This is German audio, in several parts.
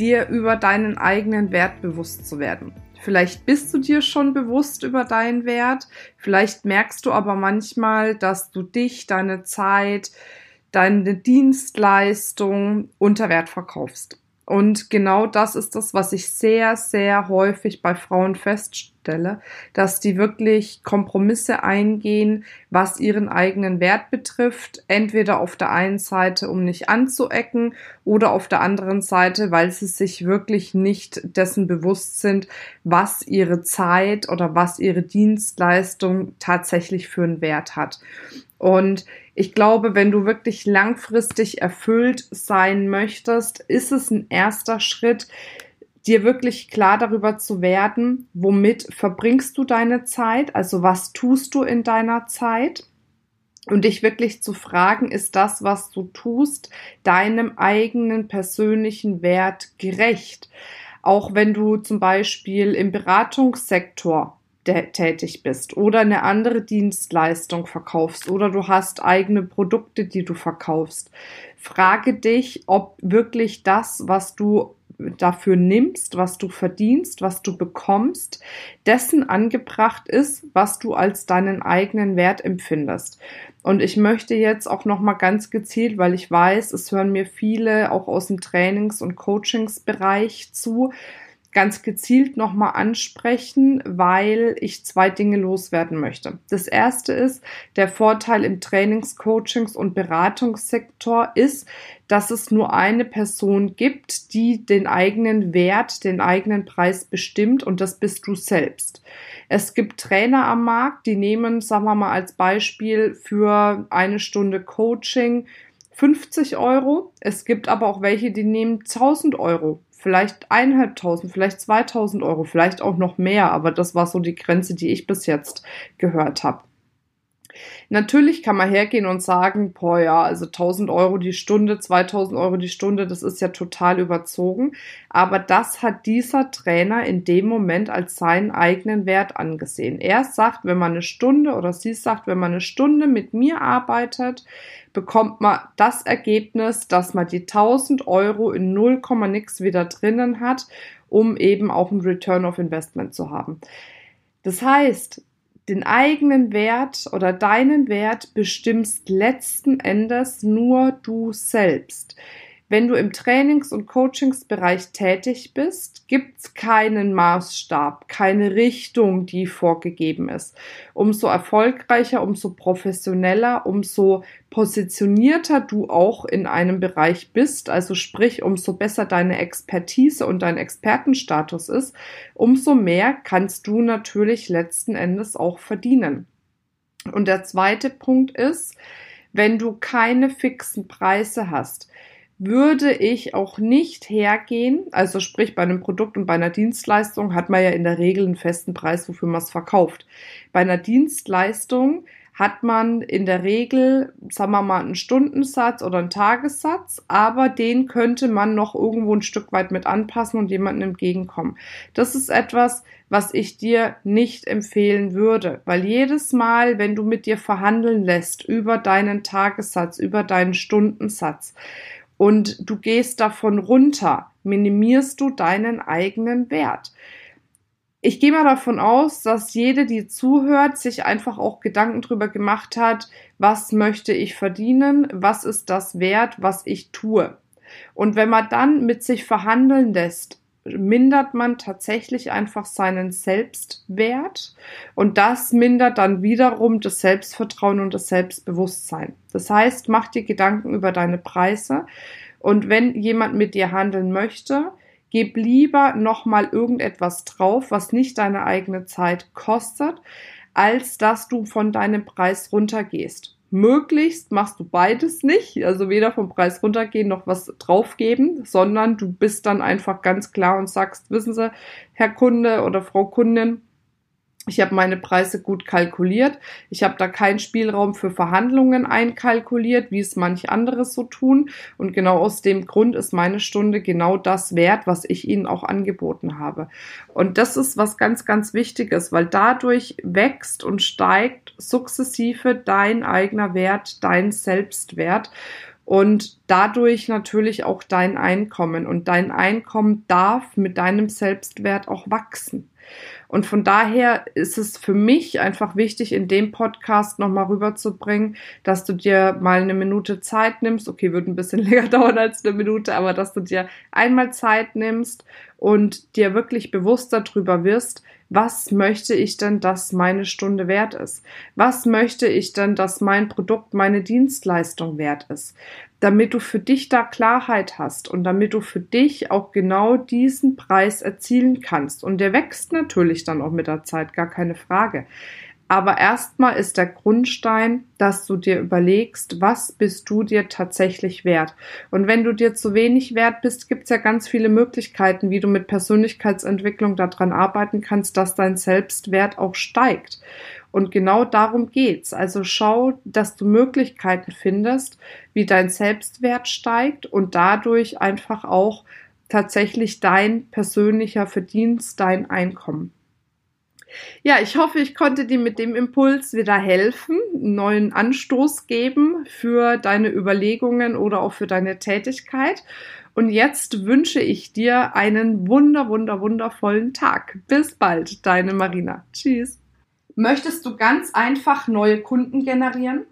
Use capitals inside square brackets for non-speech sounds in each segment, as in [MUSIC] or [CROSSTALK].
dir über deinen eigenen Wert bewusst zu werden. Vielleicht bist du dir schon bewusst über deinen Wert, vielleicht merkst du aber manchmal, dass du dich, deine Zeit, deine Dienstleistung unter Wert verkaufst. Und genau das ist das, was ich sehr, sehr häufig bei Frauen feststelle, dass die wirklich Kompromisse eingehen, was ihren eigenen Wert betrifft. Entweder auf der einen Seite, um nicht anzuecken, oder auf der anderen Seite, weil sie sich wirklich nicht dessen bewusst sind, was ihre Zeit oder was ihre Dienstleistung tatsächlich für einen Wert hat. Und ich glaube, wenn du wirklich langfristig erfüllt sein möchtest, ist es ein erster Schritt, dir wirklich klar darüber zu werden, womit verbringst du deine Zeit, also was tust du in deiner Zeit und dich wirklich zu fragen, ist das, was du tust, deinem eigenen persönlichen Wert gerecht? Auch wenn du zum Beispiel im Beratungssektor tätig bist oder eine andere Dienstleistung verkaufst oder du hast eigene Produkte, die du verkaufst. Frage dich, ob wirklich das, was du dafür nimmst, was du verdienst, was du bekommst, dessen angebracht ist, was du als deinen eigenen Wert empfindest. Und ich möchte jetzt auch noch mal ganz gezielt, weil ich weiß, es hören mir viele auch aus dem Trainings- und Coachingsbereich zu, ganz gezielt nochmal ansprechen, weil ich zwei Dinge loswerden möchte. Das erste ist, der Vorteil im Trainings-, Coachings- und Beratungssektor ist, dass es nur eine Person gibt, die den eigenen Wert, den eigenen Preis bestimmt und das bist du selbst. Es gibt Trainer am Markt, die nehmen, sagen wir mal als Beispiel für eine Stunde Coaching 50 Euro. Es gibt aber auch welche, die nehmen 1000 Euro vielleicht eineinhalbtausend, vielleicht zweitausend Euro, vielleicht auch noch mehr, aber das war so die Grenze, die ich bis jetzt gehört habe. Natürlich kann man hergehen und sagen, boah ja, also 1000 Euro die Stunde, 2000 Euro die Stunde, das ist ja total überzogen. Aber das hat dieser Trainer in dem Moment als seinen eigenen Wert angesehen. Er sagt, wenn man eine Stunde oder sie sagt, wenn man eine Stunde mit mir arbeitet, bekommt man das Ergebnis, dass man die 1000 Euro in 0, nix wieder drinnen hat, um eben auch ein Return of Investment zu haben. Das heißt, den eigenen Wert oder deinen Wert bestimmst letzten Endes nur du selbst. Wenn du im Trainings- und Coachingsbereich tätig bist, gibt's keinen Maßstab, keine Richtung, die vorgegeben ist. Umso erfolgreicher, umso professioneller, umso positionierter du auch in einem Bereich bist, also sprich, umso besser deine Expertise und dein Expertenstatus ist, umso mehr kannst du natürlich letzten Endes auch verdienen. Und der zweite Punkt ist, wenn du keine fixen Preise hast, würde ich auch nicht hergehen, also sprich bei einem Produkt und bei einer Dienstleistung hat man ja in der Regel einen festen Preis, wofür man es verkauft. Bei einer Dienstleistung hat man in der Regel, sagen wir mal, einen Stundensatz oder einen Tagessatz, aber den könnte man noch irgendwo ein Stück weit mit anpassen und jemandem entgegenkommen. Das ist etwas, was ich dir nicht empfehlen würde, weil jedes Mal, wenn du mit dir verhandeln lässt über deinen Tagessatz, über deinen Stundensatz, und du gehst davon runter, minimierst du deinen eigenen Wert. Ich gehe mal davon aus, dass jede, die zuhört, sich einfach auch Gedanken drüber gemacht hat, was möchte ich verdienen, was ist das wert, was ich tue. Und wenn man dann mit sich verhandeln lässt, mindert man tatsächlich einfach seinen Selbstwert und das mindert dann wiederum das Selbstvertrauen und das Selbstbewusstsein. Das heißt, mach dir Gedanken über deine Preise und wenn jemand mit dir handeln möchte, gib lieber nochmal irgendetwas drauf, was nicht deine eigene Zeit kostet, als dass du von deinem Preis runtergehst. Möglichst machst du beides nicht, also weder vom Preis runtergehen noch was draufgeben, sondern du bist dann einfach ganz klar und sagst, wissen Sie, Herr Kunde oder Frau Kundin, ich habe meine Preise gut kalkuliert. Ich habe da keinen Spielraum für Verhandlungen einkalkuliert, wie es manche andere so tun. Und genau aus dem Grund ist meine Stunde genau das wert, was ich Ihnen auch angeboten habe. Und das ist was ganz, ganz Wichtiges, weil dadurch wächst und steigt sukzessive dein eigener Wert, dein Selbstwert und dadurch natürlich auch dein Einkommen. Und dein Einkommen darf mit deinem Selbstwert auch wachsen. Und von daher ist es für mich einfach wichtig, in dem Podcast nochmal rüberzubringen, dass du dir mal eine Minute Zeit nimmst. Okay, wird ein bisschen [LAUGHS] länger dauern als eine Minute, aber dass du dir einmal Zeit nimmst und dir wirklich bewusst darüber wirst, was möchte ich denn, dass meine Stunde wert ist? Was möchte ich denn, dass mein Produkt, meine Dienstleistung wert ist? Damit du für dich da Klarheit hast und damit du für dich auch genau diesen Preis erzielen kannst. Und der wächst natürlich dann auch mit der Zeit, gar keine Frage. Aber erstmal ist der Grundstein, dass du dir überlegst, was bist du dir tatsächlich wert. Und wenn du dir zu wenig wert bist, gibt es ja ganz viele Möglichkeiten, wie du mit Persönlichkeitsentwicklung daran arbeiten kannst, dass dein Selbstwert auch steigt. Und genau darum geht's. Also schau, dass du Möglichkeiten findest, wie dein Selbstwert steigt und dadurch einfach auch tatsächlich dein persönlicher Verdienst, dein Einkommen. Ja, ich hoffe, ich konnte dir mit dem Impuls wieder helfen, einen neuen Anstoß geben für deine Überlegungen oder auch für deine Tätigkeit. Und jetzt wünsche ich dir einen wunder, wunder, wundervollen Tag. Bis bald, deine Marina. Tschüss. Möchtest du ganz einfach neue Kunden generieren?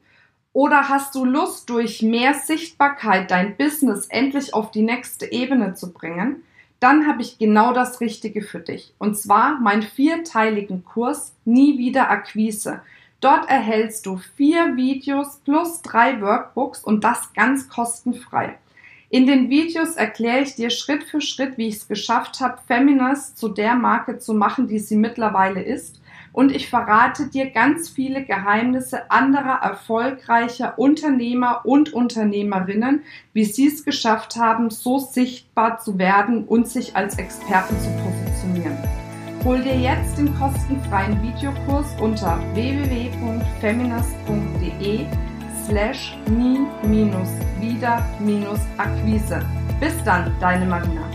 Oder hast du Lust, durch mehr Sichtbarkeit dein Business endlich auf die nächste Ebene zu bringen? Dann habe ich genau das Richtige für dich. Und zwar meinen vierteiligen Kurs Nie wieder Akquise. Dort erhältst du vier Videos plus drei Workbooks und das ganz kostenfrei. In den Videos erkläre ich dir Schritt für Schritt, wie ich es geschafft habe, Feminist zu der Marke zu machen, die sie mittlerweile ist und ich verrate dir ganz viele Geheimnisse anderer erfolgreicher Unternehmer und Unternehmerinnen, wie sie es geschafft haben, so sichtbar zu werden und sich als Experten zu positionieren. Hol dir jetzt den kostenfreien Videokurs unter www.feminist.de slash mi-wieder-akquise. Bis dann, deine Marina.